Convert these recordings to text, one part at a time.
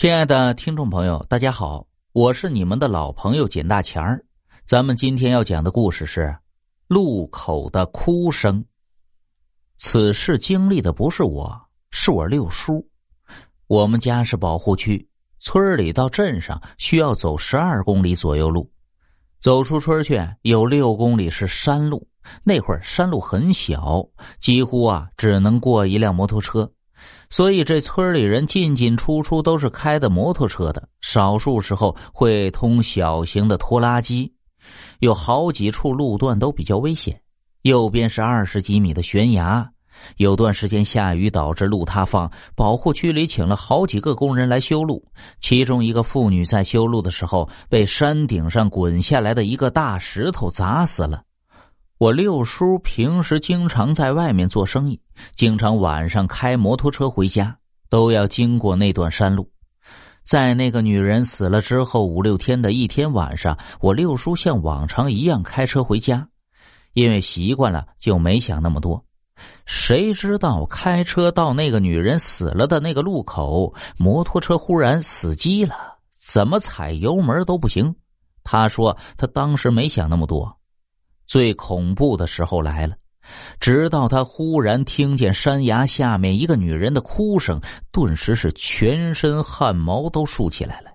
亲爱的听众朋友，大家好，我是你们的老朋友简大钱儿。咱们今天要讲的故事是路口的哭声。此事经历的不是我，是我六叔。我们家是保护区，村里到镇上需要走十二公里左右路。走出村去有六公里是山路，那会儿山路很小，几乎啊只能过一辆摩托车。所以，这村里人进进出出都是开的摩托车的，少数时候会通小型的拖拉机。有好几处路段都比较危险，右边是二十几米的悬崖。有段时间下雨导致路塌方，保护区里请了好几个工人来修路。其中一个妇女在修路的时候被山顶上滚下来的一个大石头砸死了。我六叔平时经常在外面做生意，经常晚上开摩托车回家，都要经过那段山路。在那个女人死了之后五六天的一天晚上，我六叔像往常一样开车回家，因为习惯了就没想那么多。谁知道开车到那个女人死了的那个路口，摩托车忽然死机了，怎么踩油门都不行。他说他当时没想那么多。最恐怖的时候来了，直到他忽然听见山崖下面一个女人的哭声，顿时是全身汗毛都竖起来了。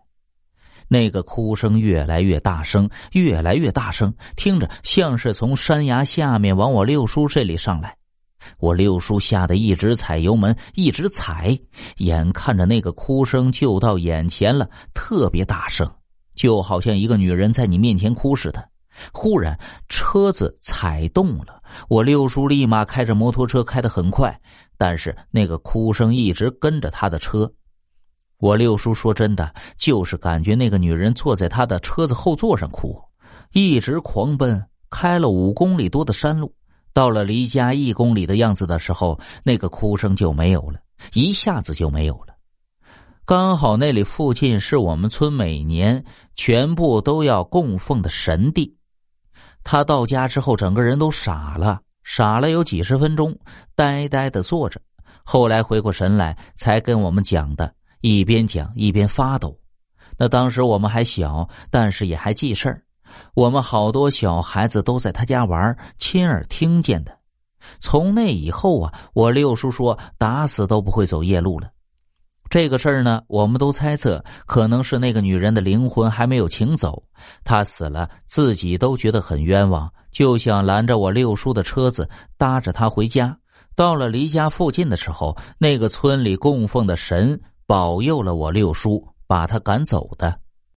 那个哭声越来越大声，越来越大声，听着像是从山崖下面往我六叔这里上来。我六叔吓得一直踩油门，一直踩，眼看着那个哭声就到眼前了，特别大声，就好像一个女人在你面前哭似的。忽然，车子踩动了。我六叔立马开着摩托车开得很快，但是那个哭声一直跟着他的车。我六叔说：“真的，就是感觉那个女人坐在他的车子后座上哭，一直狂奔，开了五公里多的山路，到了离家一公里的样子的时候，那个哭声就没有了，一下子就没有了。刚好那里附近是我们村每年全部都要供奉的神地。”他到家之后，整个人都傻了，傻了有几十分钟，呆呆的坐着。后来回过神来，才跟我们讲的，一边讲一边发抖。那当时我们还小，但是也还记事儿。我们好多小孩子都在他家玩，亲耳听见的。从那以后啊，我六叔说，打死都不会走夜路了。这个事儿呢，我们都猜测可能是那个女人的灵魂还没有请走，她死了，自己都觉得很冤枉，就想拦着我六叔的车子，搭着他回家。到了离家附近的时候，那个村里供奉的神保佑了我六叔，把他赶走的。